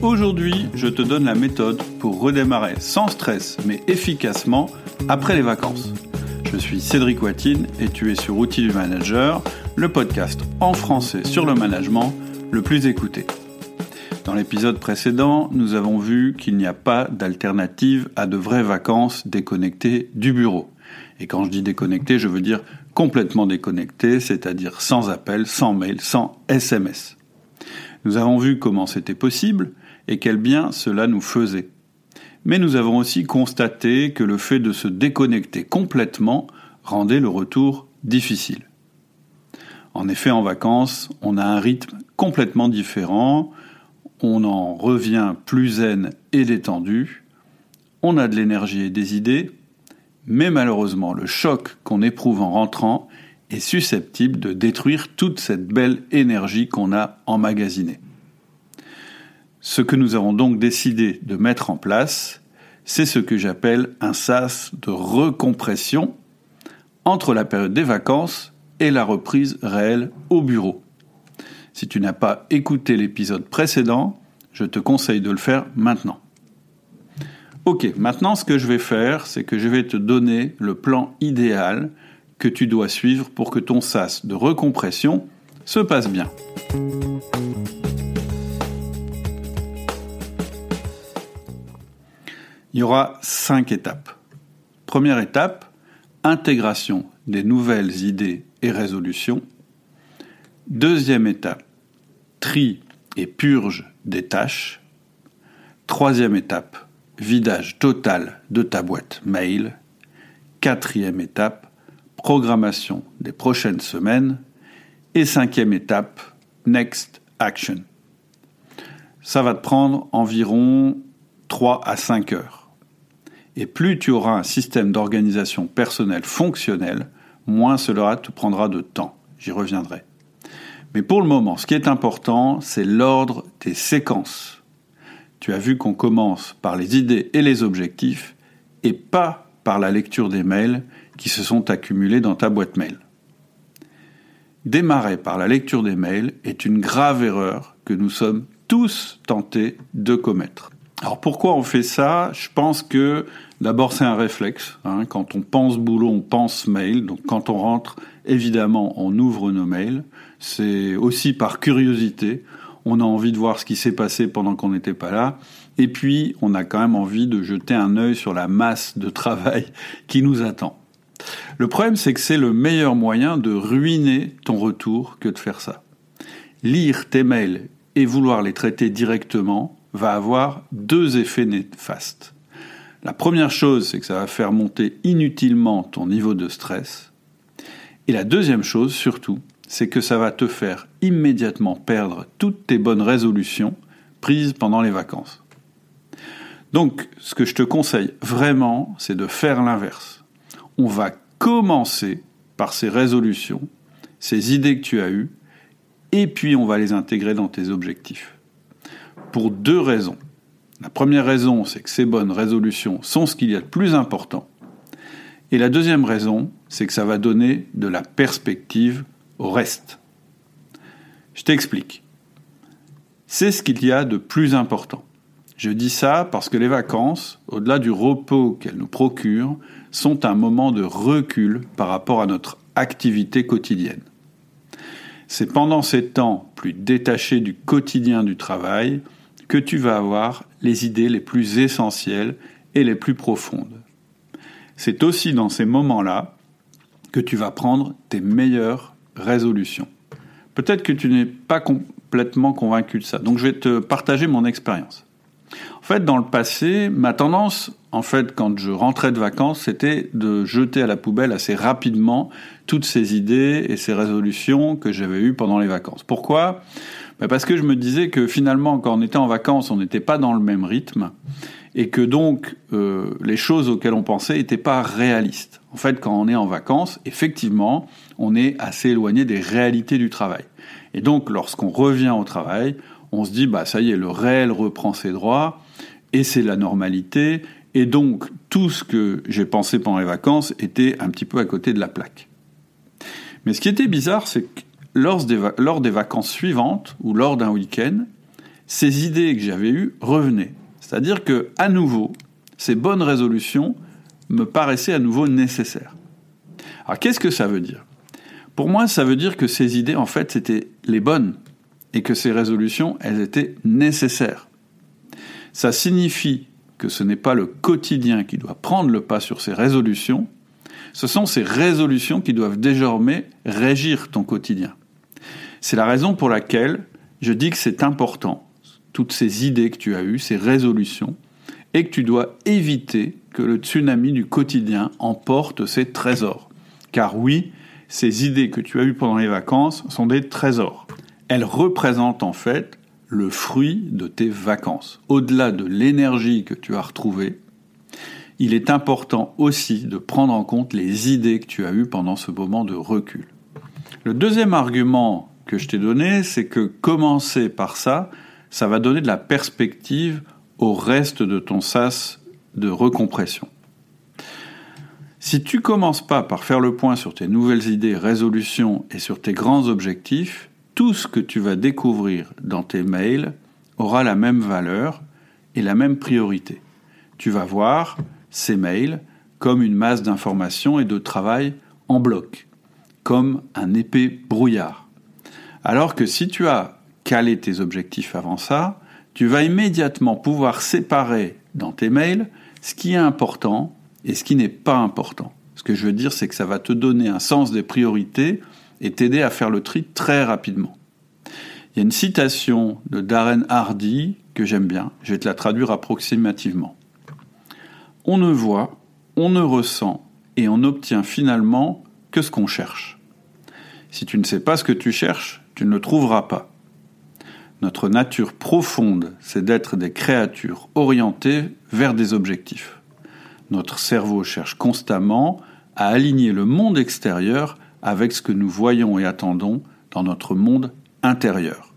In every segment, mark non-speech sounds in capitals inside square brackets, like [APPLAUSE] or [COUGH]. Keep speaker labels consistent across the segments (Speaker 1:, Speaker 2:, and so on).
Speaker 1: Aujourd'hui, je te donne la méthode pour redémarrer sans stress mais efficacement après les vacances. Je suis Cédric Watine et tu es sur Outils du Manager, le podcast en français sur le management le plus écouté. Dans l'épisode précédent, nous avons vu qu'il n'y a pas d'alternative à de vraies vacances déconnectées du bureau. Et quand je dis déconnecté, je veux dire complètement déconnecté, c'est-à-dire sans appel, sans mail, sans SMS. Nous avons vu comment c'était possible et quel bien cela nous faisait. Mais nous avons aussi constaté que le fait de se déconnecter complètement rendait le retour difficile. En effet, en vacances, on a un rythme complètement différent, on en revient plus zen et détendu, on a de l'énergie et des idées, mais malheureusement le choc qu'on éprouve en rentrant est susceptible de détruire toute cette belle énergie qu'on a emmagasinée. Ce que nous avons donc décidé de mettre en place, c'est ce que j'appelle un sas de recompression entre la période des vacances et la reprise réelle au bureau. Si tu n'as pas écouté l'épisode précédent, je te conseille de le faire maintenant. Ok, maintenant ce que je vais faire, c'est que je vais te donner le plan idéal que tu dois suivre pour que ton sas de recompression se passe bien. Il y aura cinq étapes. Première étape, intégration des nouvelles idées et résolutions. Deuxième étape, tri et purge des tâches. Troisième étape, vidage total de ta boîte mail. Quatrième étape, programmation des prochaines semaines. Et cinquième étape, next action. Ça va te prendre environ 3 à 5 heures. Et plus tu auras un système d'organisation personnelle fonctionnel, moins cela te prendra de temps. J'y reviendrai. Mais pour le moment, ce qui est important, c'est l'ordre des séquences. Tu as vu qu'on commence par les idées et les objectifs, et pas par la lecture des mails qui se sont accumulés dans ta boîte mail. Démarrer par la lecture des mails est une grave erreur que nous sommes tous tentés de commettre. Alors pourquoi on fait ça? Je pense que d'abord c'est un réflexe. Hein. Quand on pense boulot, on pense mail. Donc quand on rentre, évidemment, on ouvre nos mails. C'est aussi par curiosité. On a envie de voir ce qui s'est passé pendant qu'on n'était pas là. Et puis, on a quand même envie de jeter un œil sur la masse de travail [LAUGHS] qui nous attend. Le problème, c'est que c'est le meilleur moyen de ruiner ton retour que de faire ça. Lire tes mails et vouloir les traiter directement, va avoir deux effets néfastes. La première chose, c'est que ça va faire monter inutilement ton niveau de stress. Et la deuxième chose, surtout, c'est que ça va te faire immédiatement perdre toutes tes bonnes résolutions prises pendant les vacances. Donc, ce que je te conseille vraiment, c'est de faire l'inverse. On va commencer par ces résolutions, ces idées que tu as eues, et puis on va les intégrer dans tes objectifs pour deux raisons. La première raison, c'est que ces bonnes résolutions sont ce qu'il y a de plus important. Et la deuxième raison, c'est que ça va donner de la perspective au reste. Je t'explique. C'est ce qu'il y a de plus important. Je dis ça parce que les vacances, au-delà du repos qu'elles nous procurent, sont un moment de recul par rapport à notre activité quotidienne. C'est pendant ces temps plus détachés du quotidien du travail que tu vas avoir les idées les plus essentielles et les plus profondes. C'est aussi dans ces moments-là que tu vas prendre tes meilleures résolutions. Peut-être que tu n'es pas complètement convaincu de ça, donc je vais te partager mon expérience. En fait, dans le passé, ma tendance, en fait, quand je rentrais de vacances, c'était de jeter à la poubelle assez rapidement toutes ces idées et ces résolutions que j'avais eues pendant les vacances. Pourquoi? Bah, parce que je me disais que finalement, quand on était en vacances, on n'était pas dans le même rythme et que donc euh, les choses auxquelles on pensait n'étaient pas réalistes. En fait, quand on est en vacances, effectivement, on est assez éloigné des réalités du travail. Et donc, lorsqu'on revient au travail, on se dit, bah ça y est, le réel reprend ses droits et c'est la normalité. Et donc, tout ce que j'ai pensé pendant les vacances était un petit peu à côté de la plaque. Mais ce qui était bizarre, c'est que lors des, vacances suivantes ou lors d'un week-end, ces idées que j'avais eues revenaient. C'est-à-dire que, à nouveau, ces bonnes résolutions me paraissaient à nouveau nécessaires. Alors qu'est-ce que ça veut dire? Pour moi, ça veut dire que ces idées, en fait, c'était les bonnes et que ces résolutions, elles étaient nécessaires. Ça signifie que ce n'est pas le quotidien qui doit prendre le pas sur ces résolutions, ce sont ces résolutions qui doivent désormais régir ton quotidien. C'est la raison pour laquelle je dis que c'est important, toutes ces idées que tu as eues, ces résolutions, et que tu dois éviter que le tsunami du quotidien emporte ces trésors. Car oui, ces idées que tu as eues pendant les vacances sont des trésors. Elles représentent en fait le fruit de tes vacances. Au-delà de l'énergie que tu as retrouvée, il est important aussi de prendre en compte les idées que tu as eues pendant ce moment de recul. Le deuxième argument que je t'ai donné, c'est que commencer par ça, ça va donner de la perspective au reste de ton sas de recompression. Si tu commences pas par faire le point sur tes nouvelles idées, résolutions et sur tes grands objectifs, tout ce que tu vas découvrir dans tes mails aura la même valeur et la même priorité. Tu vas voir ces mails comme une masse d'informations et de travail en bloc, comme un épais brouillard. Alors que si tu as calé tes objectifs avant ça, tu vas immédiatement pouvoir séparer dans tes mails ce qui est important et ce qui n'est pas important. Ce que je veux dire, c'est que ça va te donner un sens des priorités et t'aider à faire le tri très rapidement. Il y a une citation de Darren Hardy que j'aime bien, je vais te la traduire approximativement. On ne voit, on ne ressent et on obtient finalement que ce qu'on cherche. Si tu ne sais pas ce que tu cherches, tu ne le trouveras pas. Notre nature profonde, c'est d'être des créatures orientées vers des objectifs. Notre cerveau cherche constamment à aligner le monde extérieur avec ce que nous voyons et attendons dans notre monde intérieur.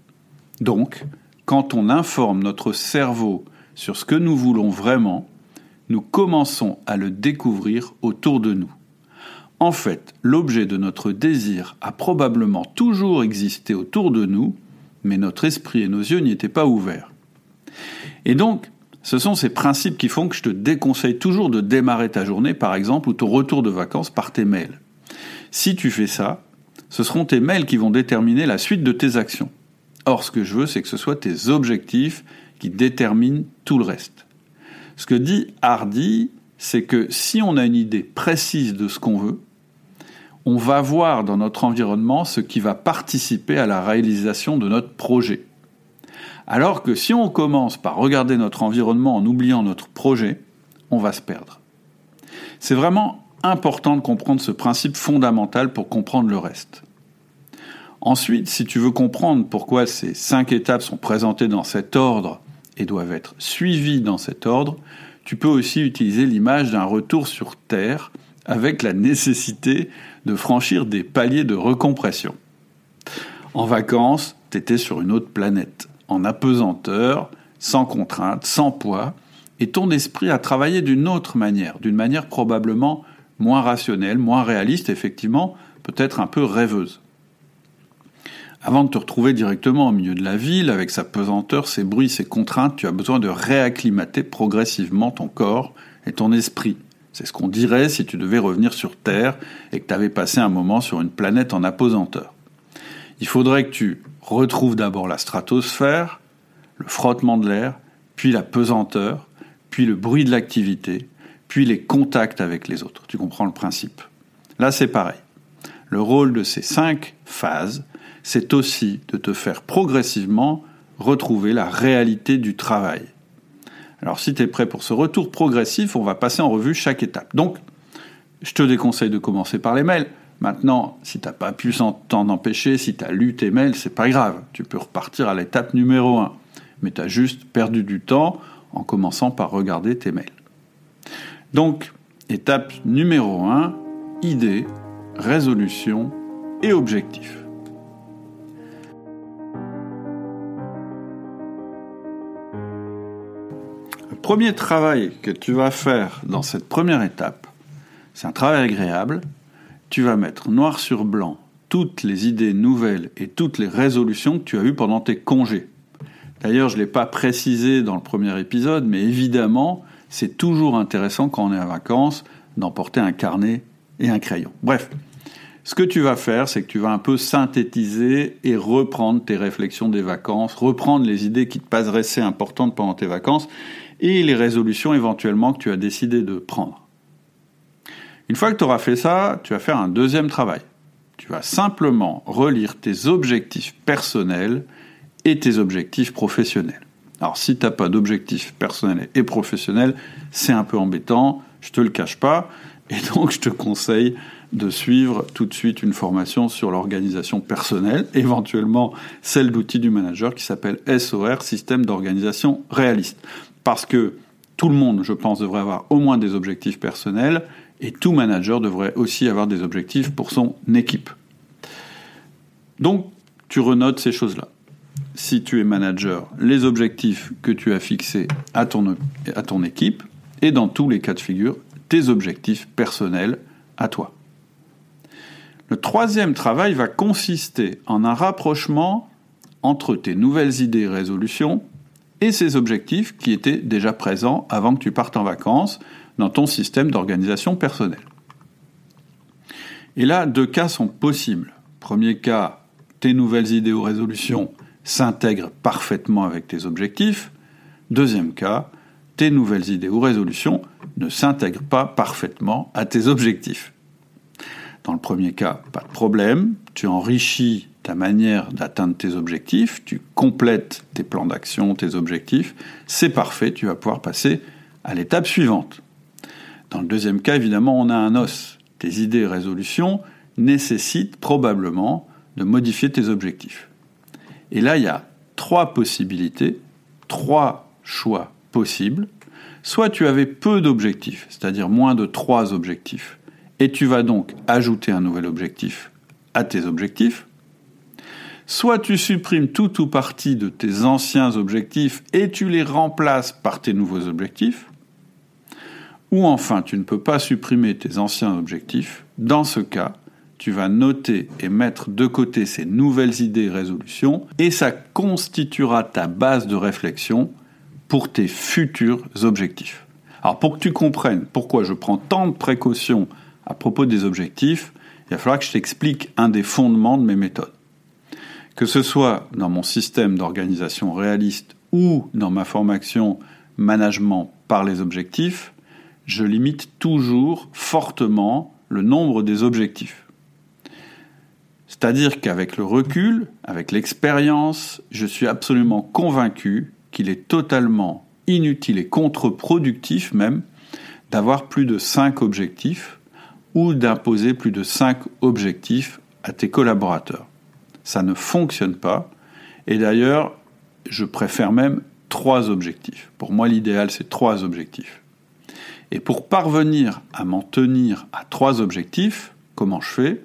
Speaker 1: Donc, quand on informe notre cerveau sur ce que nous voulons vraiment, nous commençons à le découvrir autour de nous. En fait, l'objet de notre désir a probablement toujours existé autour de nous, mais notre esprit et nos yeux n'y étaient pas ouverts. Et donc, ce sont ces principes qui font que je te déconseille toujours de démarrer ta journée, par exemple, ou ton retour de vacances par tes mails. Si tu fais ça, ce seront tes mails qui vont déterminer la suite de tes actions. Or, ce que je veux, c'est que ce soit tes objectifs qui déterminent tout le reste. Ce que dit Hardy, c'est que si on a une idée précise de ce qu'on veut, on va voir dans notre environnement ce qui va participer à la réalisation de notre projet. Alors que si on commence par regarder notre environnement en oubliant notre projet, on va se perdre. C'est vraiment important de comprendre ce principe fondamental pour comprendre le reste. Ensuite, si tu veux comprendre pourquoi ces cinq étapes sont présentées dans cet ordre et doivent être suivies dans cet ordre, tu peux aussi utiliser l'image d'un retour sur Terre avec la nécessité de franchir des paliers de recompression. En vacances, tu étais sur une autre planète, en apesanteur, sans contrainte, sans poids, et ton esprit a travaillé d'une autre manière, d'une manière probablement moins rationnelle, moins réaliste, effectivement, peut-être un peu rêveuse. Avant de te retrouver directement au milieu de la ville, avec sa pesanteur, ses bruits, ses contraintes, tu as besoin de réacclimater progressivement ton corps et ton esprit. C'est ce qu'on dirait si tu devais revenir sur Terre et que tu avais passé un moment sur une planète en apesanteur. Il faudrait que tu retrouves d'abord la stratosphère, le frottement de l'air, puis la pesanteur, puis le bruit de l'activité, puis les contacts avec les autres. Tu comprends le principe? Là, c'est pareil. Le rôle de ces cinq phases, c'est aussi de te faire progressivement retrouver la réalité du travail. Alors si tu es prêt pour ce retour progressif, on va passer en revue chaque étape. Donc, je te déconseille de commencer par les mails. Maintenant, si tu n'as pas pu t'en empêcher, si tu as lu tes mails, c'est pas grave. Tu peux repartir à l'étape numéro 1. Mais tu as juste perdu du temps en commençant par regarder tes mails. Donc, étape numéro 1, idée, résolution et objectif. Premier travail que tu vas faire dans cette première étape, c'est un travail agréable. Tu vas mettre noir sur blanc toutes les idées nouvelles et toutes les résolutions que tu as eues pendant tes congés. D'ailleurs, je ne l'ai pas précisé dans le premier épisode, mais évidemment, c'est toujours intéressant quand on est en vacances d'emporter un carnet et un crayon. Bref, ce que tu vas faire, c'est que tu vas un peu synthétiser et reprendre tes réflexions des vacances, reprendre les idées qui te paraissaient importantes pendant tes vacances et les résolutions éventuellement que tu as décidé de prendre. Une fois que tu auras fait ça, tu vas faire un deuxième travail. Tu vas simplement relire tes objectifs personnels et tes objectifs professionnels. Alors si tu n'as pas d'objectifs personnels et professionnels, c'est un peu embêtant, je te le cache pas, et donc je te conseille de suivre tout de suite une formation sur l'organisation personnelle, éventuellement celle d'outils du manager qui s'appelle SOR, Système d'organisation réaliste. Parce que tout le monde, je pense, devrait avoir au moins des objectifs personnels et tout manager devrait aussi avoir des objectifs pour son équipe. Donc, tu renotes ces choses-là. Si tu es manager, les objectifs que tu as fixés à ton, à ton équipe et dans tous les cas de figure, tes objectifs personnels à toi. Le troisième travail va consister en un rapprochement entre tes nouvelles idées et résolutions et ces objectifs qui étaient déjà présents avant que tu partes en vacances dans ton système d'organisation personnelle. Et là, deux cas sont possibles. Premier cas, tes nouvelles idées ou résolutions s'intègrent parfaitement avec tes objectifs. Deuxième cas, tes nouvelles idées ou résolutions ne s'intègrent pas parfaitement à tes objectifs. Dans le premier cas, pas de problème, tu enrichis ta manière d'atteindre tes objectifs, tu complètes tes plans d'action, tes objectifs, c'est parfait, tu vas pouvoir passer à l'étape suivante. Dans le deuxième cas, évidemment, on a un os. Tes idées et résolutions nécessitent probablement de modifier tes objectifs. Et là, il y a trois possibilités, trois choix possibles. Soit tu avais peu d'objectifs, c'est-à-dire moins de trois objectifs, et tu vas donc ajouter un nouvel objectif à tes objectifs. Soit tu supprimes tout ou partie de tes anciens objectifs et tu les remplaces par tes nouveaux objectifs. Ou enfin, tu ne peux pas supprimer tes anciens objectifs. Dans ce cas, tu vas noter et mettre de côté ces nouvelles idées et résolutions et ça constituera ta base de réflexion pour tes futurs objectifs. Alors pour que tu comprennes pourquoi je prends tant de précautions à propos des objectifs, il va falloir que je t'explique un des fondements de mes méthodes. Que ce soit dans mon système d'organisation réaliste ou dans ma formation management par les objectifs, je limite toujours fortement le nombre des objectifs. C'est-à-dire qu'avec le recul, avec l'expérience, je suis absolument convaincu qu'il est totalement inutile et contre-productif même d'avoir plus de 5 objectifs ou d'imposer plus de 5 objectifs à tes collaborateurs. Ça ne fonctionne pas. Et d'ailleurs, je préfère même 3 objectifs. Pour moi, l'idéal, c'est 3 objectifs. Et pour parvenir à m'en tenir à 3 objectifs, comment je fais?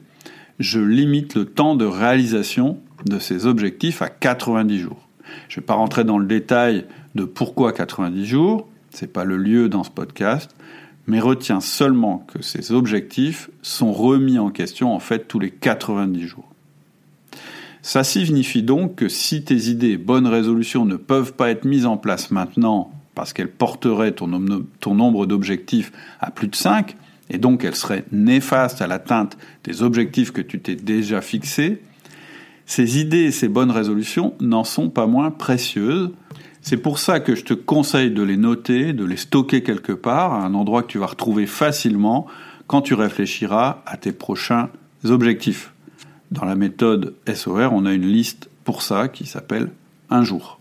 Speaker 1: Je limite le temps de réalisation de ces objectifs à 90 jours. Je ne vais pas rentrer dans le détail de pourquoi 90 jours, ce n'est pas le lieu dans ce podcast, mais retiens seulement que ces objectifs sont remis en question en fait tous les 90 jours. Ça signifie donc que si tes idées bonnes résolutions ne peuvent pas être mises en place maintenant parce qu'elles porteraient ton, nombre d'objectifs à plus de 5, et donc elles seraient néfastes à l'atteinte des objectifs que tu t'es déjà fixés, ces idées et ces bonnes résolutions n'en sont pas moins précieuses c'est pour ça que je te conseille de les noter, de les stocker quelque part, à un endroit que tu vas retrouver facilement quand tu réfléchiras à tes prochains objectifs. Dans la méthode SOR, on a une liste pour ça qui s'appelle un jour.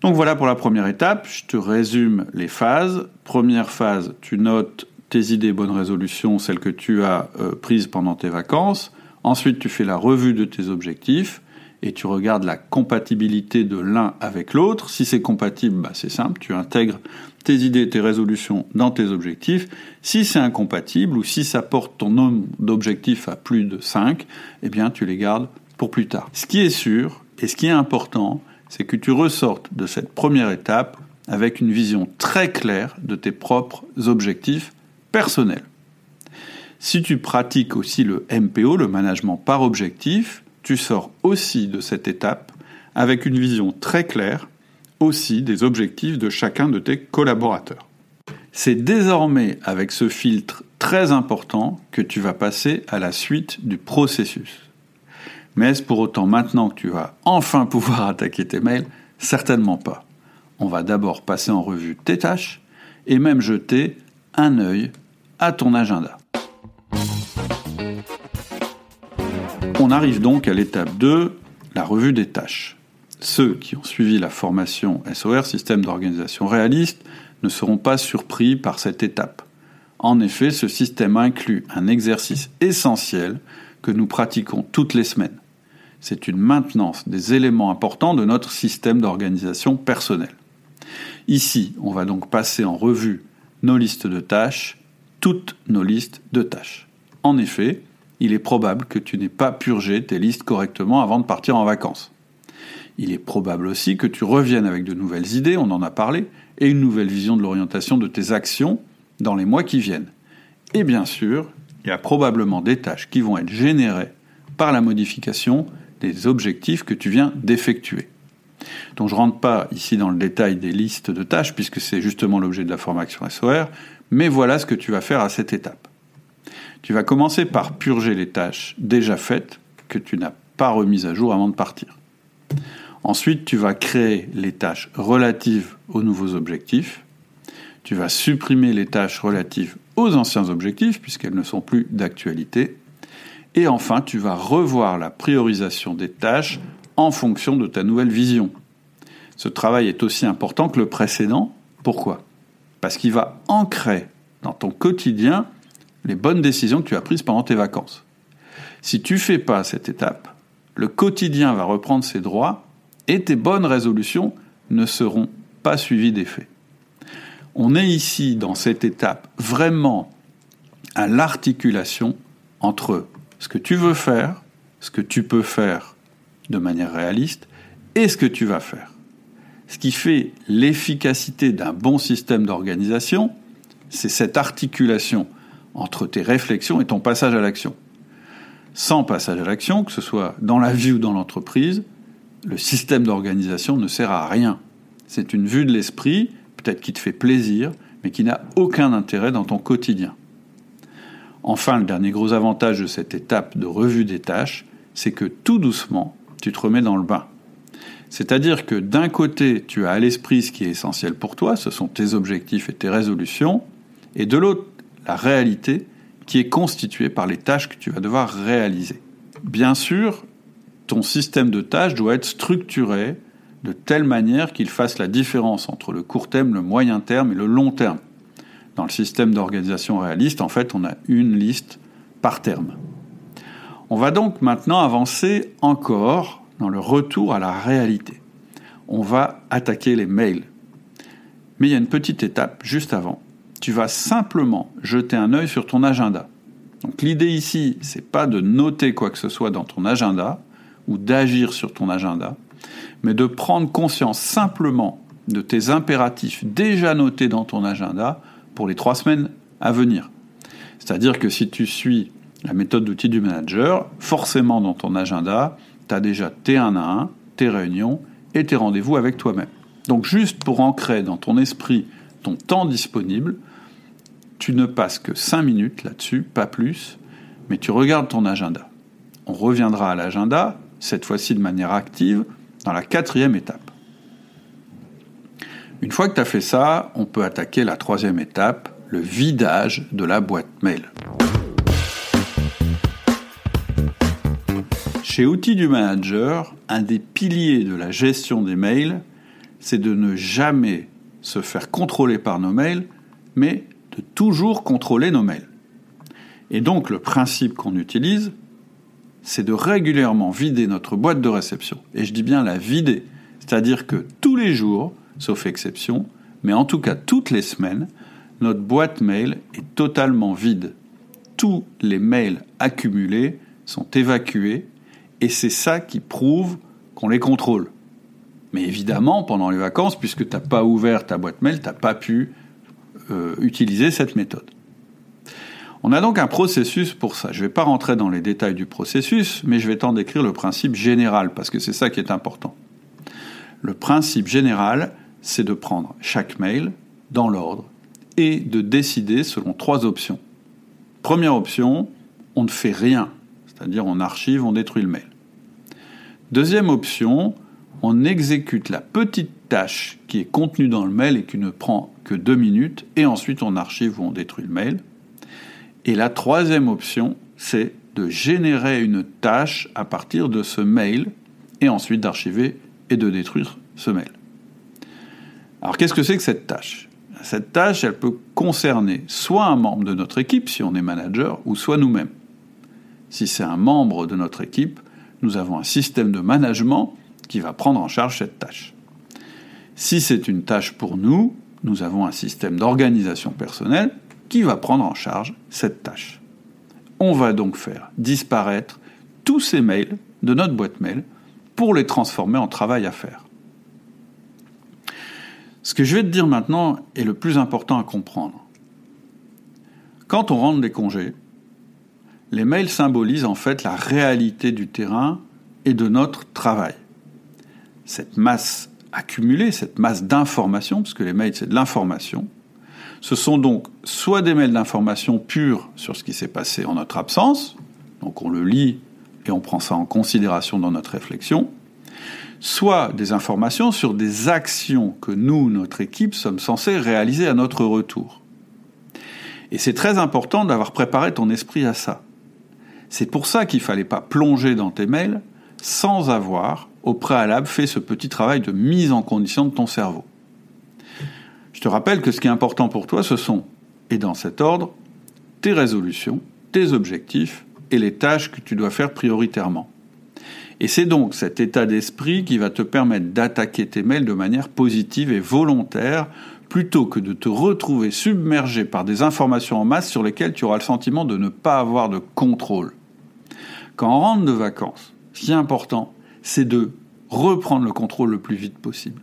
Speaker 1: Donc voilà pour la première étape, je te résume les phases. Première phase, tu notes tes idées, bonnes résolutions, celles que tu as euh, prises pendant tes vacances. Ensuite, tu fais la revue de tes objectifs et tu regardes la compatibilité de l'un avec l'autre. Si c'est compatible, bah c'est simple, tu intègres tes idées, tes résolutions dans tes objectifs. Si c'est incompatible ou si ça porte ton nombre d'objectifs à plus de 5, eh bien tu les gardes pour plus tard. Ce qui est sûr et ce qui est important, c'est que tu ressortes de cette première étape avec une vision très claire de tes propres objectifs personnels. Si tu pratiques aussi le MPO, le management par objectif, tu sors aussi de cette étape avec une vision très claire des objectifs de chacun de tes collaborateurs. C'est désormais avec ce filtre très important que tu vas passer à la suite du processus. Mais est-ce pour autant maintenant que tu vas enfin pouvoir [LAUGHS] attaquer tes mails? Certainement pas. On va d'abord passer en revue tes tâches et même jeter un œil à ton agenda. On arrive donc à l'étape 2, la revue des tâches. Ceux qui ont suivi la formation SOR, système d'organisation réaliste, ne seront pas surpris par cette étape. En effet, ce système inclut un exercice essentiel que nous pratiquons toutes les semaines. C'est une maintenance des éléments importants de notre système d'organisation personnelle. Ici, on va donc passer en revue nos listes de tâches, toutes nos listes de tâches. En effet, il est probable que tu n'aies pas purgé tes listes correctement avant de partir en vacances. Il est probable aussi que tu reviennes avec de nouvelles idées, on en a parlé, et une nouvelle vision de l'orientation de tes actions dans les mois qui viennent. Et bien sûr, il y a probablement des tâches qui vont être générées par la modification des objectifs que tu viens d'effectuer. Donc je ne rentre pas ici dans le détail des listes de tâches puisque c'est justement l'objet de la formation SOR, mais voilà ce que tu vas faire à cette étape. Tu vas commencer par purger les tâches déjà faites que tu n'as pas remises à jour avant de partir. Ensuite, tu vas créer les tâches relatives aux nouveaux objectifs. Tu vas supprimer les tâches relatives aux anciens objectifs puisqu'elles ne sont plus d'actualité. Et enfin, tu vas revoir la priorisation des tâches en fonction de ta nouvelle vision. Ce travail est aussi important que le précédent. Pourquoi? Parce qu'il va ancrer dans ton quotidien les bonnes décisions que tu as prises pendant tes vacances. Si tu fais pas cette étape, le quotidien va reprendre ses droits et tes bonnes résolutions ne seront pas suivies d'effet. On est ici dans cette étape vraiment à l'articulation entre ce que tu veux faire, ce que tu peux faire de manière réaliste et ce que tu vas faire. Ce qui fait l'efficacité d'un bon système d'organisation, c'est cette articulation entre tes réflexions et ton passage à l'action. Sans passage à l'action, que ce soit dans la vie ou dans l'entreprise, le système d'organisation ne sert à rien. C'est une vue de l'esprit, peut-être qui te fait plaisir, mais qui n'a aucun intérêt dans ton quotidien. Enfin, le dernier gros avantage de cette étape de revue des tâches, c'est que tout doucement, tu te remets dans le bain. C'est-à-dire que d'un côté, tu as à l'esprit ce qui est essentiel pour toi, ce sont tes objectifs et tes résolutions, et de l'autre, la réalité qui est constituée par les tâches que tu vas devoir réaliser. Bien sûr, ton système de tâches doit être structuré de telle manière qu'il fasse la différence entre le court terme, le moyen terme et le long terme. Dans le système d'organisation réaliste, en fait, on a une liste par terme. On va donc maintenant avancer encore dans le retour à la réalité. On va attaquer les mails. Mais il y a une petite étape juste avant tu vas simplement jeter un œil sur ton agenda. Donc l'idée ici, c'est pas de noter quoi que ce soit dans ton agenda ou d'agir sur ton agenda, mais de prendre conscience simplement de tes impératifs déjà notés dans ton agenda pour les trois semaines à venir. C'est-à-dire que si tu suis la méthode d'outil du manager, forcément dans ton agenda, tu as déjà tes 1 à 1, tes réunions et tes rendez-vous avec toi-même. Donc juste pour ancrer dans ton esprit ton temps disponible, tu ne passes que 5 minutes là-dessus, pas plus, mais tu regardes ton agenda. On reviendra à l'agenda, cette fois-ci de manière active, dans la quatrième étape. Une fois que tu as fait ça, on peut attaquer la troisième étape, le vidage de la boîte mail. Chez Outils du Manager, un des piliers de la gestion des mails, c'est de ne jamais se faire contrôler par nos mails, mais de toujours contrôler nos mails. Et donc le principe qu'on utilise, c'est de régulièrement vider notre boîte de réception. Et je dis bien la vider, c'est-à-dire que tous les jours, sauf exception, mais en tout cas toutes les semaines, notre boîte mail est totalement vide. Tous les mails accumulés sont évacués et c'est ça qui prouve qu'on les contrôle. Mais évidemment, pendant les vacances, puisque tu n'as pas ouvert ta boîte mail, tu n'as pas pu euh, utiliser cette méthode. On a donc un processus pour ça. Je ne vais pas rentrer dans les détails du processus, mais je vais t'en décrire le principe général, parce que c'est ça qui est important. Le principe général, c'est de prendre chaque mail dans l'ordre et de décider selon trois options. Première option, on ne fait rien, c'est-à-dire on archive, on détruit le mail. Deuxième option, on exécute la petite tâche qui est contenue dans le mail et qui ne prend que deux minutes, et ensuite on archive ou on détruit le mail. Et la troisième option, c'est de générer une tâche à partir de ce mail, et ensuite d'archiver et de détruire ce mail. Alors qu'est-ce que c'est que cette tâche? Cette tâche, elle peut concerner soit un membre de notre équipe, si on est manager, ou soit nous-mêmes. Si c'est un membre de notre équipe, nous avons un système de management qui va prendre en charge cette tâche. Si c'est une tâche pour nous, nous avons un système d'organisation personnelle qui va prendre en charge cette tâche. On va donc faire disparaître tous ces mails de notre boîte mail pour les transformer en travail à faire. Ce que je vais te dire maintenant est le plus important à comprendre. Quand on rentre des congés, les mails symbolisent en fait la réalité du terrain et de notre travail. Cette masse accumulée, cette masse d'informations, parce que les mails c'est de l'information, ce sont donc soit des mails d'information purs sur ce qui s'est passé en notre absence, donc on le lit et on prend ça en considération dans notre réflexion, soit des informations sur des actions que nous, notre équipe, sommes censés réaliser à notre retour. Et c'est très important d'avoir préparé ton esprit à ça. C'est pour ça qu'il ne fallait pas plonger dans tes mails sans avoir au préalable fait ce petit travail de mise en condition de ton cerveau. Je te rappelle que ce qui est important pour toi, ce sont, et dans cet ordre, tes résolutions, tes objectifs et les tâches que tu dois faire prioritairement. Et c'est donc cet état d'esprit qui va te permettre d'attaquer tes mails de manière positive et volontaire plutôt que de te retrouver submergé par des informations en masse sur lesquelles tu auras le sentiment de ne pas avoir de contrôle. Quand on rentre de vacances, ce qui est important, c'est de reprendre le contrôle le plus vite possible.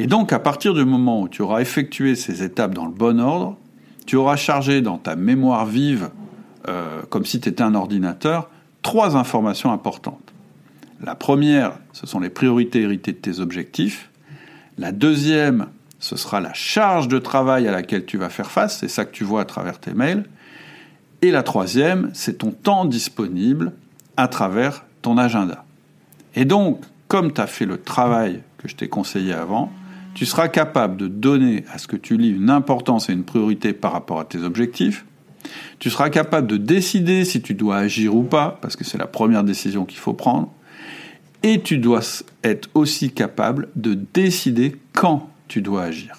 Speaker 1: Et donc, à partir du moment où tu auras effectué ces étapes dans le bon ordre, tu auras chargé dans ta mémoire vive, euh, comme si tu étais un ordinateur, trois informations importantes. La première, ce sont les priorités héritées de tes objectifs. La deuxième, ce sera la charge de travail à laquelle tu vas faire face, c'est ça que tu vois à travers tes mails. Et la troisième, c'est ton temps disponible à travers ton agenda. Et donc, comme tu as fait le travail que je t'ai conseillé avant, tu seras capable de donner à ce que tu lis une importance et une priorité par rapport à tes objectifs. Tu seras capable de décider si tu dois agir ou pas, parce que c'est la première décision qu'il faut prendre. Et tu dois être aussi capable de décider quand tu dois agir.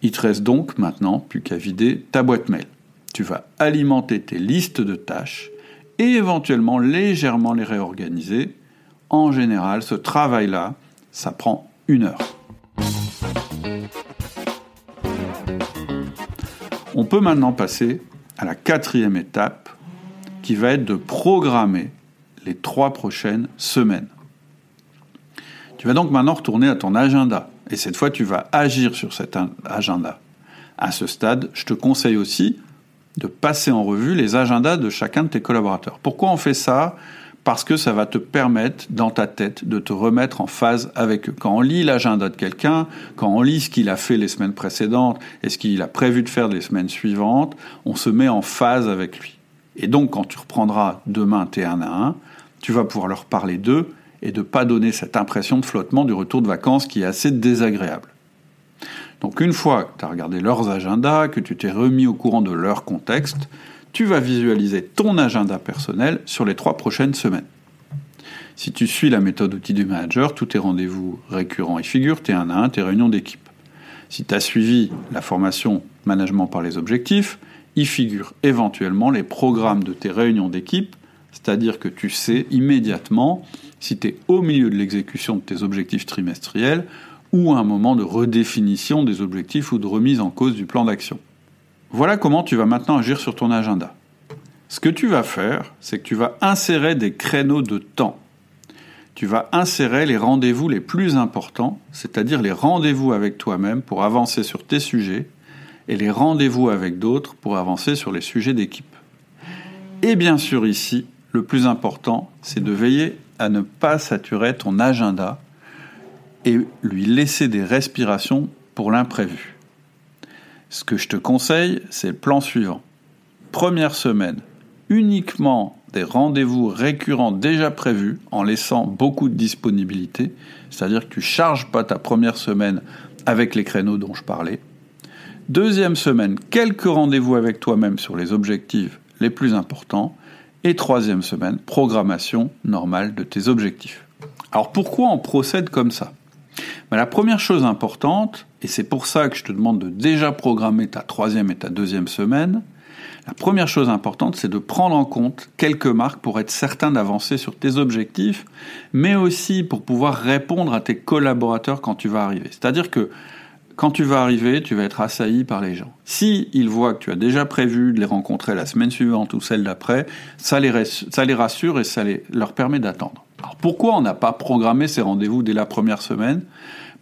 Speaker 1: Il te reste donc maintenant plus qu'à vider ta boîte mail. Tu vas alimenter tes listes de tâches et éventuellement légèrement les réorganiser. En général, ce travail-là, ça prend une heure. On peut maintenant passer à la quatrième étape qui va être de programmer les trois prochaines semaines. Tu vas donc maintenant retourner à ton agenda et cette fois tu vas agir sur cet agenda. À ce stade, je te conseille aussi de passer en revue les agendas de chacun de tes collaborateurs. Pourquoi on fait ça? Parce que ça va te permettre dans ta tête de te remettre en phase avec eux. Quand on lit l'agenda de quelqu'un, quand on lit ce qu'il a fait les semaines précédentes et ce qu'il a prévu de faire les semaines suivantes, on se met en phase avec lui. Et donc quand tu reprendras demain tes 1 à 1, tu vas pouvoir leur parler d'eux et de ne pas donner cette impression de flottement du retour de vacances qui est assez désagréable. Donc une fois que tu as regardé leurs agendas, que tu t'es remis au courant de leur contexte, tu vas visualiser ton agenda personnel sur les trois prochaines semaines. Si tu suis la méthode outil du manager, tous tes rendez-vous récurrents y figurent, tes 1 à 1, tes réunions d'équipe. Si tu as suivi la formation management par les objectifs, y figurent éventuellement les programmes de tes réunions d'équipe, c'est-à-dire que tu sais immédiatement si tu es au milieu de l'exécution de tes objectifs trimestriels ou à un moment de redéfinition des objectifs ou de remise en cause du plan d'action. Voilà comment tu vas maintenant agir sur ton agenda. Ce que tu vas faire, c'est que tu vas insérer des créneaux de temps. Tu vas insérer les rendez-vous les plus importants, c'est-à-dire les rendez-vous avec toi-même pour avancer sur tes sujets et les rendez-vous avec d'autres pour avancer sur les sujets d'équipe. Et bien sûr ici, le plus important, c'est de veiller à ne pas saturer ton agenda et lui laisser des respirations pour l'imprévu. Ce que je te conseille, c'est le plan suivant. Première semaine, uniquement des rendez-vous récurrents déjà prévus en laissant beaucoup de disponibilité, c'est-à-dire que tu charges pas ta première semaine avec les créneaux dont je parlais. Deuxième semaine, quelques rendez-vous avec toi-même sur les objectifs les plus importants. Et troisième semaine, programmation normale de tes objectifs. Alors pourquoi on procède comme ça? Ben, La première chose importante, et c'est pour ça que je te demande de déjà programmer ta troisième et ta deuxième semaine, la première chose importante, c'est de prendre en compte quelques marques pour être certain d'avancer sur tes objectifs, mais aussi pour pouvoir répondre à tes collaborateurs quand tu vas arriver. C'est-à-dire que quand tu vas arriver, tu vas être assailli par les gens. Si ils voient que tu as déjà prévu de les rencontrer la semaine suivante ou celle d'après, ça les, rassure et ça leur permet d'attendre. Alors pourquoi on n'a pas programmé ces rendez-vous dès la première semaine?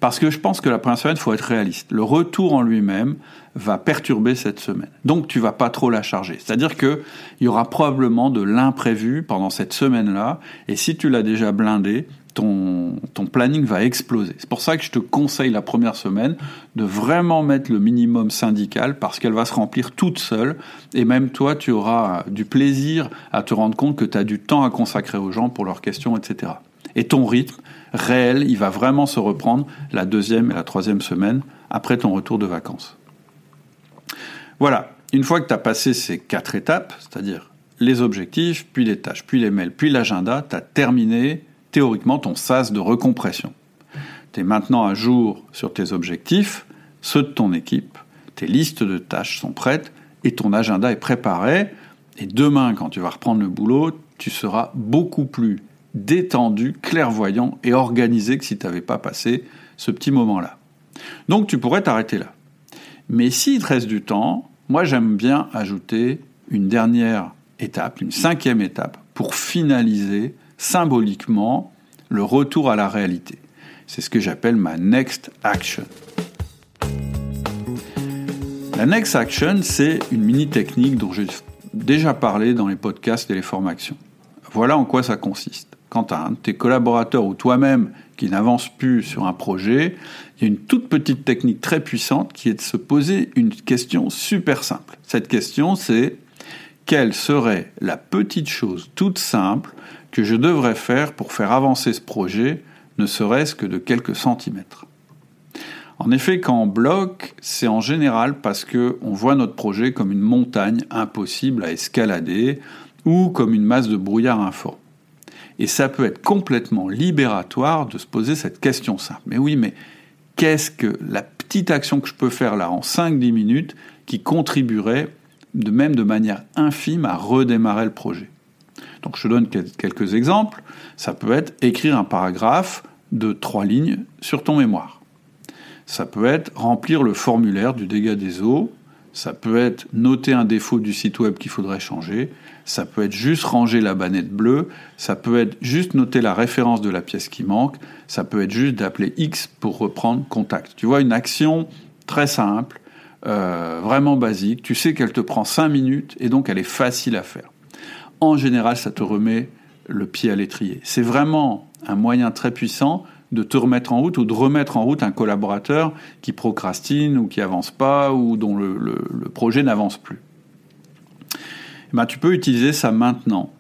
Speaker 1: Parce que je pense que la première semaine, il faut être réaliste. Le retour en lui-même va perturber cette semaine. Donc tu vas pas trop la charger. C'est-à-dire qu'il y aura probablement de l'imprévu pendant cette semaine-là. Et si tu l'as déjà blindé, ton, ton planning va exploser. C'est pour ça que je te conseille la première semaine de vraiment mettre le minimum syndical parce qu'elle va se remplir toute seule et même toi tu auras du plaisir à te rendre compte que tu as du temps à consacrer aux gens pour leurs questions, etc. Et ton rythme réel, il va vraiment se reprendre la deuxième et la troisième semaine après ton retour de vacances. Voilà, une fois que tu as passé ces quatre étapes, c'est-à-dire les objectifs, puis les tâches, puis les mails, puis l'agenda, tu as terminé théoriquement ton sas de recompression. Tu es maintenant à jour sur tes objectifs, ceux de ton équipe, tes listes de tâches sont prêtes et ton agenda est préparé. Et demain, quand tu vas reprendre le boulot, tu seras beaucoup plus détendu, clairvoyant et organisé que si tu n'avais pas passé ce petit moment-là. Donc tu pourrais t'arrêter là. Mais s'il te reste du temps, moi j'aime bien ajouter une dernière étape, une cinquième étape, pour finaliser symboliquement le retour à la réalité. C'est ce que j'appelle ma next action. La next action, c'est une mini technique dont j'ai déjà parlé dans les podcasts et les formations. Voilà en quoi ça consiste quand as un de tes collaborateurs ou toi-même qui n'avance plus sur un projet, il y a une toute petite technique très puissante qui est de se poser une question super simple. Cette question, c'est quelle serait la petite chose toute simple que je devrais faire pour faire avancer ce projet, ne serait-ce que de quelques centimètres? En effet, quand on bloque, c'est en général parce qu'on voit notre projet comme une montagne impossible à escalader ou comme une masse de brouillard informe. Et ça peut être complètement libératoire de se poser cette question simple. Mais oui, mais qu'est-ce que la petite action que je peux faire là en 5-10 minutes qui contribuerait de même de manière infime à redémarrer le projet? Donc je donne quelques exemples. Ça peut être écrire un paragraphe de trois lignes sur ton mémoire. Ça peut être remplir le formulaire du dégât des eaux. Ça peut être noter un défaut du site web qu'il faudrait changer ça peut être juste ranger la bannette bleue, ça peut être juste noter la référence de la pièce qui manque, ça peut être juste d'appeler X pour reprendre contact. Tu vois, une action très simple, euh, vraiment basique, tu sais qu'elle te prend 5 minutes et donc elle est facile à faire. En général, ça te remet le pied à l'étrier. C'est vraiment un moyen très puissant de te remettre en route ou de remettre en route un collaborateur qui procrastine ou qui avance pas ou dont le projet n'avance plus. Eh ben, tu peux utiliser ça maintenant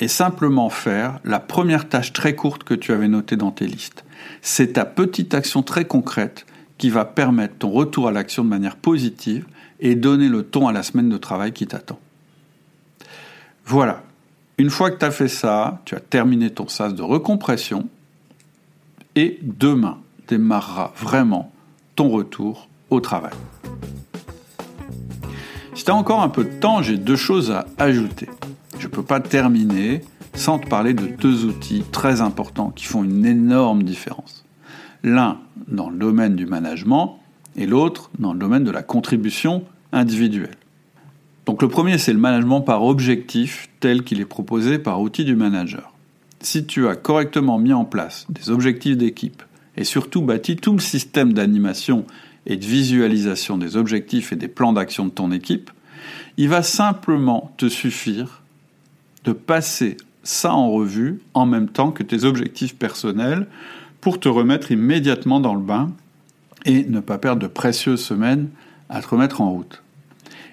Speaker 1: et simplement faire la première tâche très courte que tu avais notée dans tes listes. C'est ta petite action très concrète qui va permettre ton retour à l'action de manière positive et donner le ton à la semaine de travail qui t'attend. Voilà. Une fois que tu as fait ça, tu as terminé ton sas de recompression et demain démarrera vraiment ton retour au travail. Si tu as encore un peu de temps, j'ai deux choses à ajouter. Je ne peux pas terminer sans te parler de deux outils très importants qui font une énorme différence. L'un dans le domaine du management et l'autre dans le domaine de la contribution individuelle. Donc le premier, c'est le management par objectif tel qu'il est proposé par outil du manager. Si tu as correctement mis en place des objectifs d'équipe et surtout bâti tout le système d'animation et de visualisation des objectifs et des plans d'action de ton équipe, il va simplement te suffire de passer ça en revue en même temps que tes objectifs personnels pour te remettre immédiatement dans le bain et ne pas perdre de précieuses semaines à te remettre en route.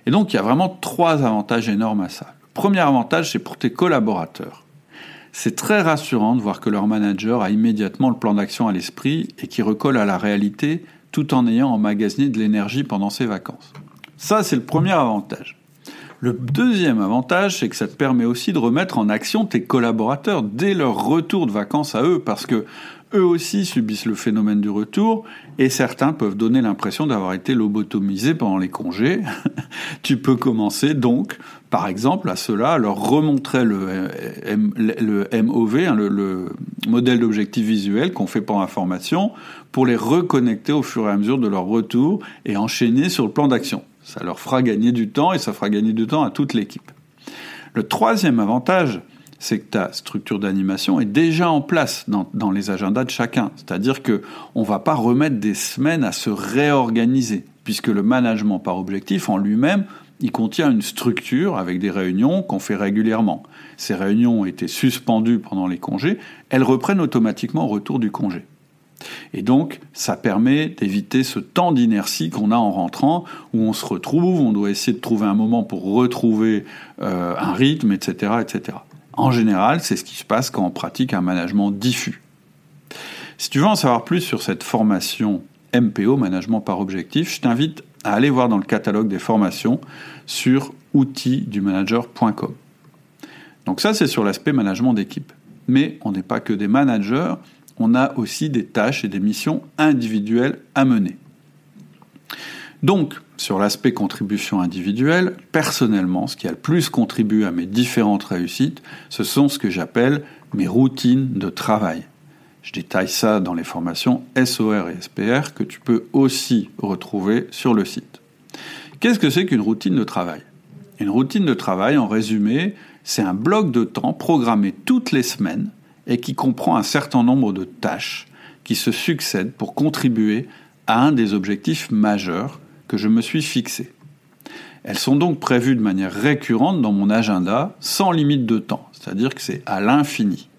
Speaker 1: Et donc il y a vraiment trois avantages énormes à ça. Premier avantage, c'est pour tes collaborateurs. C'est très rassurant de voir que leur manager a immédiatement le plan d'action à l'esprit et qui recolle à la réalité tout en ayant emmagasiné de l'énergie pendant ses vacances. Ça, c'est le premier avantage. Le deuxième avantage, c'est que ça te permet aussi de remettre en action tes collaborateurs dès leur retour de vacances à eux, parce que eux aussi subissent le phénomène du retour, et certains peuvent donner l'impression d'avoir été lobotomisés pendant les congés. [LAUGHS] tu peux commencer donc, par exemple, à cela, à leur remontrer le, le MOV, hein, le, modèle d'objectif visuel qu'on fait pendant la formation, pour les reconnecter au fur et à mesure de leur retour et enchaîner sur le plan d'action. Ça leur fera gagner du temps et ça fera gagner du temps à toute l'équipe. Le troisième avantage, c'est que ta structure d'animation est déjà en place dans, les agendas de chacun. C'est-à-dire que on va pas remettre des semaines à se réorganiser, puisque le management par objectif en lui-même, il contient une structure avec des réunions qu'on fait régulièrement. Ces réunions ont été suspendues pendant les congés, elles reprennent automatiquement au retour du congé. Et donc, ça permet d'éviter ce temps d'inertie qu'on a en rentrant, où on se retrouve, on doit essayer de trouver un moment pour retrouver euh, un rythme, etc., etc. En général, c'est ce qui se passe quand on pratique un management diffus. Si tu veux en savoir plus sur cette formation MPO, management par objectif, je t'invite à aller voir dans le catalogue des formations sur outildumanager.com. Donc ça, c'est sur l'aspect management d'équipe. Mais on n'est pas que des managers, on a aussi des tâches et des missions individuelles à mener. Donc, sur l'aspect contribution individuelle, personnellement, ce qui a le plus contribué à mes différentes réussites, ce sont ce que j'appelle mes routines de travail. Je détaille ça dans les formations SOR et SPR que tu peux aussi retrouver sur le site. Qu'est-ce que c'est qu'une routine de travail? Une routine de travail, en résumé, c'est un bloc de temps programmé toutes les semaines et qui comprend un certain nombre de tâches qui se succèdent pour contribuer à un des objectifs majeurs que je me suis fixé. Elles sont donc prévues de manière récurrente dans mon agenda sans limite de temps, c'est-à-dire que c'est à l'infini.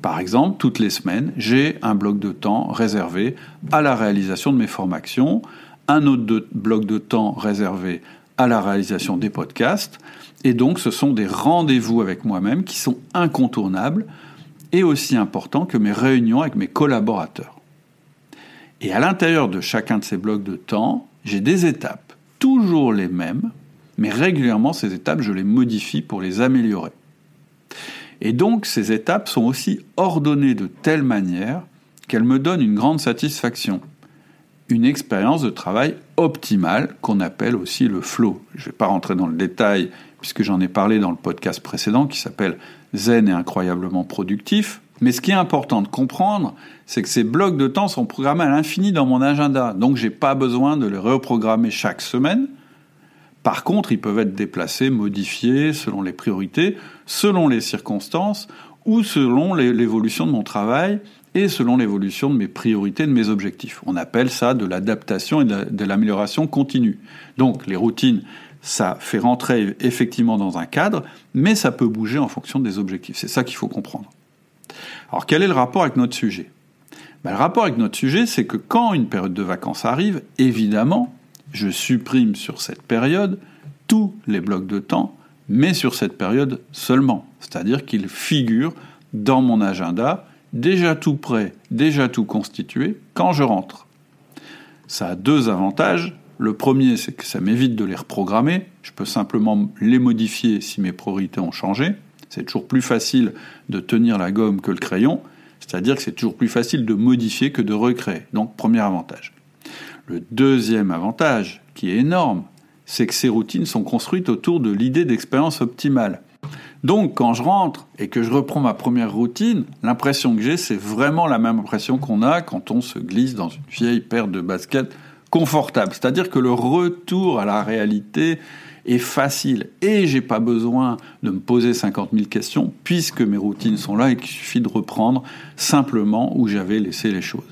Speaker 1: Par exemple, toutes les semaines, j'ai un bloc de temps réservé à la réalisation de mes formations, un autre bloc de temps réservé à la réalisation des podcasts, et donc ce sont des rendez-vous avec moi-même qui sont incontournables et aussi importants que mes réunions avec mes collaborateurs. Et à l'intérieur de chacun de ces blocs de temps, j'ai des étapes, toujours les mêmes, mais régulièrement ces étapes, je les modifie pour les améliorer. Et donc ces étapes sont aussi ordonnées de telle manière qu'elles me donnent une grande satisfaction, une expérience de travail optimale qu'on appelle aussi le flow. Je ne vais pas rentrer dans le détail puisque j'en ai parlé dans le podcast précédent qui s'appelle Zen et incroyablement productif. Mais ce qui est important de comprendre, c'est que ces blocs de temps sont programmés à l'infini dans mon agenda. Donc j'ai pas besoin de les reprogrammer chaque semaine. Par contre, ils peuvent être déplacés, modifiés selon les priorités, selon les circonstances ou selon l'évolution de mon travail et selon l'évolution de mes priorités, de mes objectifs. On appelle ça de l'adaptation et de l'amélioration continue. Donc les routines, ça fait rentrer effectivement dans un cadre, mais ça peut bouger en fonction des objectifs. C'est ça qu'il faut comprendre. Alors quel est le rapport avec notre sujet? Ben, Le rapport avec notre sujet, c'est que quand une période de vacances arrive, évidemment, je supprime sur cette période tous les blocs de temps, mais sur cette période seulement. C'est-à-dire qu'ils figurent dans mon agenda, déjà tout prêt, déjà tout constitué, quand je rentre. Ça a deux avantages. Le premier, c'est que ça m'évite de les reprogrammer. Je peux simplement les modifier si mes priorités ont changé. C'est toujours plus facile de tenir la gomme que le crayon, c'est-à-dire que c'est toujours plus facile de modifier que de recréer. Donc, premier avantage. Le deuxième avantage, qui est énorme, c'est que ces routines sont construites autour de l'idée d'expérience optimale. Donc, quand je rentre et que je reprends ma première routine, l'impression que j'ai, c'est vraiment la même impression qu'on a quand on se glisse dans une vieille paire de baskets confortable. C'est-à-dire que le retour à la réalité est facile et j'ai pas besoin de me poser 50 000 questions puisque mes routines sont là et qu'il suffit de reprendre simplement où j'avais laissé les choses.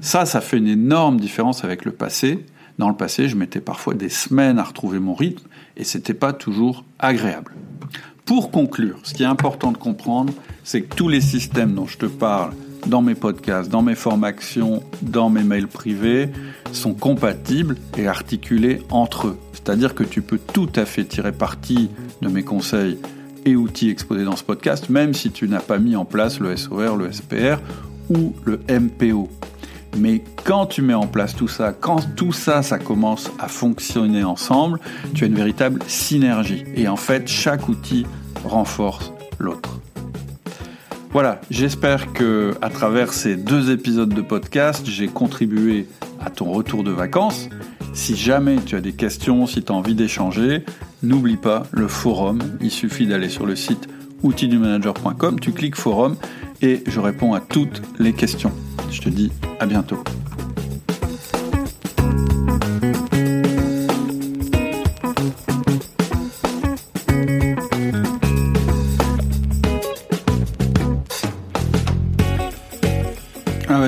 Speaker 1: Ça, ça fait une énorme différence avec le passé. Dans le passé, je mettais parfois des semaines à retrouver mon rythme et c'était pas toujours agréable. Pour conclure, ce qui est important de comprendre, c'est que tous les systèmes dont je te parle dans mes podcasts, dans mes formations, dans mes mails privés sont compatibles et articulés entre eux. C'est-à-dire que tu peux tout à fait tirer parti de mes conseils et outils exposés dans ce podcast, même si tu n'as pas mis en place le SOR, le SPR ou le MPO. Mais quand tu mets en place tout ça, quand tout ça, ça commence à fonctionner ensemble, tu as une véritable synergie. Et en fait, chaque outil renforce l'autre. Voilà, j'espère que à travers ces deux épisodes de podcast, j'ai contribué à ton retour de vacances. Si jamais tu as des questions, si tu as envie d'échanger, n'oublie pas le forum. Il suffit d'aller sur le site outildumanager.com, tu cliques forum et je réponds à toutes les questions. Je te dis à bientôt.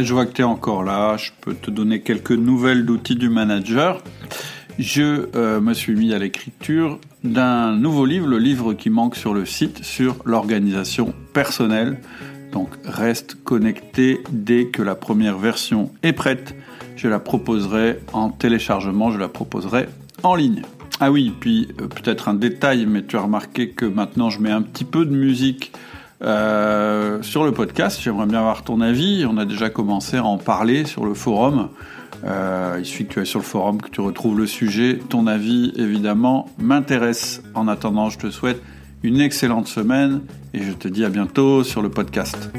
Speaker 1: Je vois que tu es encore là. Je peux te donner quelques nouvelles d'outils du manager. Je euh, me suis mis à l'écriture d'un nouveau livre, le livre qui manque sur le site, sur l'organisation personnelle donc reste connecté dès que la première version est prête. Je la proposerai en téléchargement, je la proposerai en ligne. Ah oui, puis euh, peut-être un détail, mais tu as remarqué que maintenant je mets un petit peu de musique euh, sur le podcast. J'aimerais bien avoir ton avis. On a déjà commencé à en parler sur le forum. Euh, il suffit que tu ailles sur le forum, que tu retrouves le sujet. Ton avis, évidemment, m'intéresse. En attendant, je te souhaite une excellente semaine et je te dis à bientôt sur le podcast.